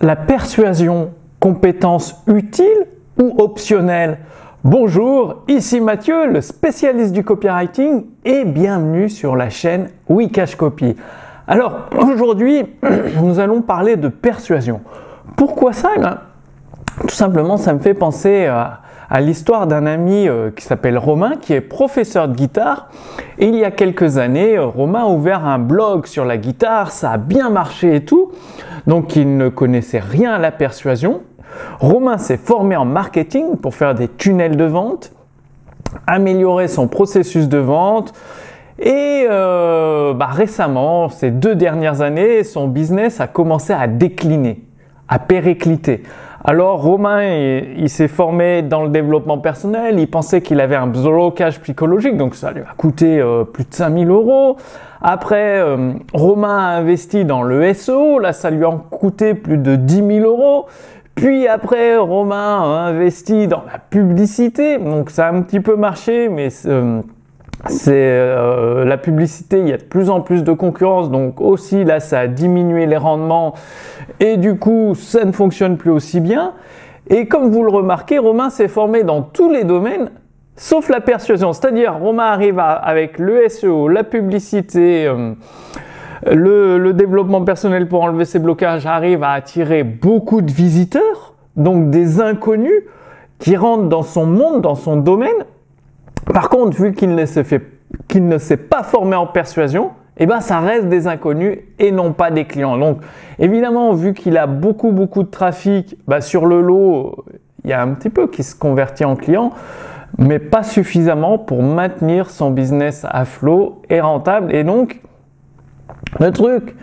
la persuasion, compétence utile ou optionnelle Bonjour, ici Mathieu, le spécialiste du copywriting et bienvenue sur la chaîne Wikash Copy. Alors aujourd'hui, nous allons parler de persuasion. Pourquoi ça? Eh Tout simplement, ça me fait penser à, à l'histoire d'un ami euh, qui s'appelle Romain, qui est professeur de guitare. Il y a quelques années, euh, Romain a ouvert un blog sur la guitare, ça a bien marché et tout. Donc il ne connaissait rien à la persuasion. Romain s'est formé en marketing pour faire des tunnels de vente, améliorer son processus de vente. Et euh, bah, récemment, ces deux dernières années, son business a commencé à décliner, à péricliter. Alors Romain, il, s'est formé dans le développement personnel, il pensait qu'il avait un blocage psychologique, donc ça lui a coûté euh, plus de 5000 euros. Après, euh, Romain a investi dans le SEO, là ça lui a coûté plus de 10 000 euros. Puis après, Romain a investi dans la publicité, donc ça a un petit peu marché, mais euh, c'est euh, la publicité, il y a de plus en plus de concurrence, donc aussi là ça a diminué les rendements et du coup ça ne fonctionne plus aussi bien. Et comme vous le remarquez, Romain s'est formé dans tous les domaines sauf la persuasion, c'est-à-dire Romain arrive avec le SEO, la publicité, euh, le, le développement personnel pour enlever ses blocages, arrive à attirer beaucoup de visiteurs, donc des inconnus qui rentrent dans son monde, dans son domaine par contre, vu qu'il ne s'est pas formé en persuasion, eh ben ça reste des inconnus et non pas des clients. Donc évidemment, vu qu'il a beaucoup beaucoup de trafic, bah, sur le lot, il y a un petit peu qui se convertit en client, mais pas suffisamment pour maintenir son business à flot et rentable. Et donc le truc,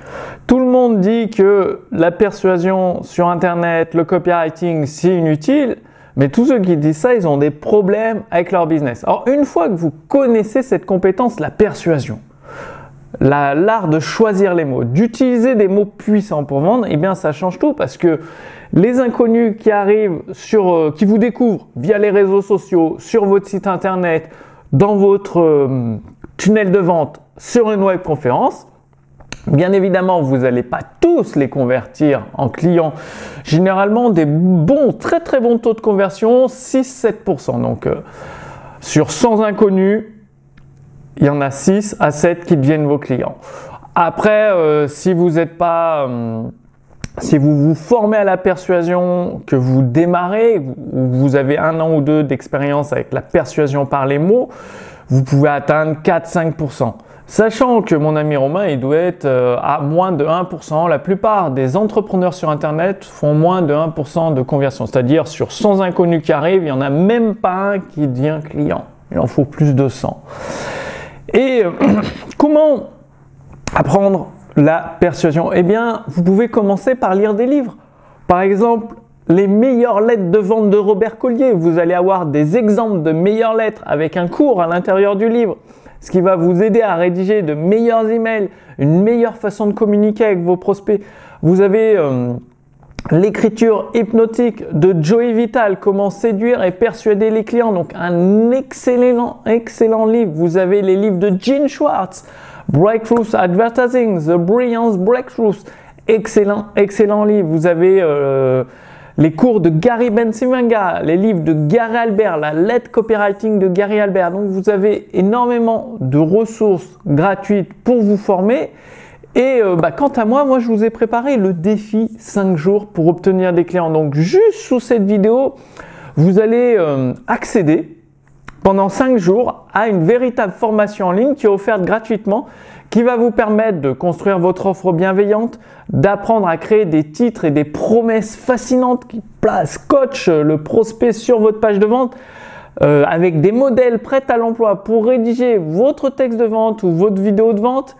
tout le monde dit que la persuasion sur Internet, le copywriting, c'est inutile. Mais tous ceux qui disent ça, ils ont des problèmes avec leur business. Alors une fois que vous connaissez cette compétence, la persuasion, l'art de choisir les mots, d'utiliser des mots puissants pour vendre, eh bien ça change tout parce que les inconnus qui arrivent sur, euh, qui vous découvrent via les réseaux sociaux, sur votre site internet, dans votre euh, tunnel de vente, sur une web conférence, Bien évidemment, vous n'allez pas tous les convertir en clients. Généralement, des bons, très très bons taux de conversion, 6-7%. Donc, euh, sur 100 inconnus, il y en a 6 à 7 qui deviennent vos clients. Après, euh, si vous n'êtes pas... Euh, si vous vous formez à la persuasion, que vous démarrez, ou vous avez un an ou deux d'expérience avec la persuasion par les mots, vous pouvez atteindre 4-5%. Sachant que mon ami Romain, il doit être euh, à moins de 1%. La plupart des entrepreneurs sur Internet font moins de 1% de conversion. C'est-à-dire sur 100 inconnus qui arrivent, il n'y en a même pas un qui devient client. Il en faut plus de 100. Et euh, comment apprendre la persuasion? Eh bien, vous pouvez commencer par lire des livres. Par exemple, les meilleures lettres de vente de Robert Collier. Vous allez avoir des exemples de meilleures lettres avec un cours à l'intérieur du livre ce qui va vous aider à rédiger de meilleurs emails, une meilleure façon de communiquer avec vos prospects. Vous avez euh, l'écriture hypnotique de Joey Vital, comment séduire et persuader les clients. Donc un excellent, excellent livre. Vous avez les livres de Gene Schwartz, Breakthroughs Advertising, The Brilliance Breakthroughs. Excellent, excellent livre. Vous avez euh, les cours de Gary Bensimanga, les livres de Gary Albert, la lettre copywriting de Gary Albert. Donc vous avez énormément de ressources gratuites pour vous former. Et euh, bah, quant à moi, moi je vous ai préparé le défi 5 jours pour obtenir des clients. Donc juste sous cette vidéo, vous allez euh, accéder pendant 5 jours à une véritable formation en ligne qui est offerte gratuitement qui va vous permettre de construire votre offre bienveillante, d'apprendre à créer des titres et des promesses fascinantes qui placent coach le prospect sur votre page de vente. Euh, avec des modèles prêts à l'emploi pour rédiger votre texte de vente ou votre vidéo de vente,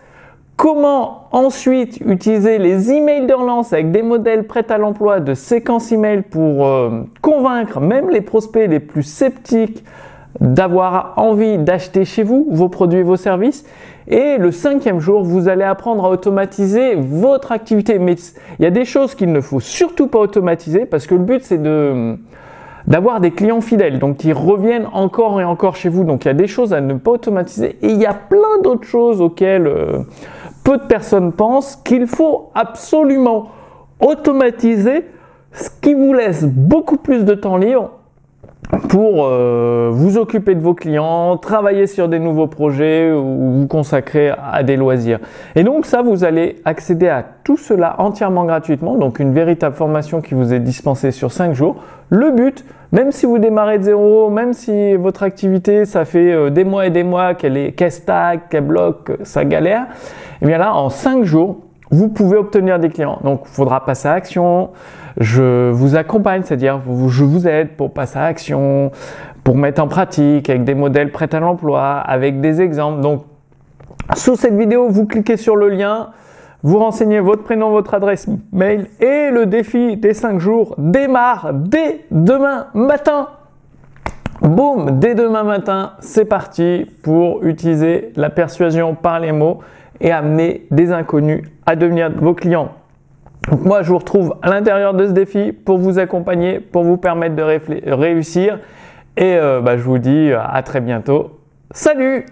comment ensuite utiliser les emails de relance avec des modèles prêts à l'emploi de séquences email pour euh, convaincre même les prospects les plus sceptiques d'avoir envie d'acheter chez vous vos produits et vos services. Et le cinquième jour, vous allez apprendre à automatiser votre activité. Mais il y a des choses qu'il ne faut surtout pas automatiser parce que le but c'est de d'avoir des clients fidèles, donc qui reviennent encore et encore chez vous. Donc il y a des choses à ne pas automatiser et il y a plein d'autres choses auxquelles euh, peu de personnes pensent qu'il faut absolument automatiser, ce qui vous laisse beaucoup plus de temps libre pour euh, vous occuper de vos clients, travailler sur des nouveaux projets ou vous consacrer à des loisirs. Et donc ça, vous allez accéder à tout cela entièrement gratuitement, donc une véritable formation qui vous est dispensée sur 5 jours. Le but, même si vous démarrez de zéro, même si votre activité, ça fait euh, des mois et des mois qu'elle est qu'elle stagne, qu'elle bloque, ça galère, et eh bien là, en 5 jours, vous pouvez obtenir des clients. Donc, il faudra passer à action. Je vous accompagne, c'est-à-dire je vous aide pour passer à action, pour mettre en pratique avec des modèles prêts à l'emploi, avec des exemples. Donc, sous cette vidéo, vous cliquez sur le lien, vous renseignez votre prénom, votre adresse mail et le défi des 5 jours démarre dès demain matin. Boum, dès demain matin, c'est parti pour utiliser la persuasion par les mots et amener des inconnus à devenir vos clients. Donc moi, je vous retrouve à l'intérieur de ce défi pour vous accompagner, pour vous permettre de réussir. Et euh, bah, je vous dis à très bientôt. Salut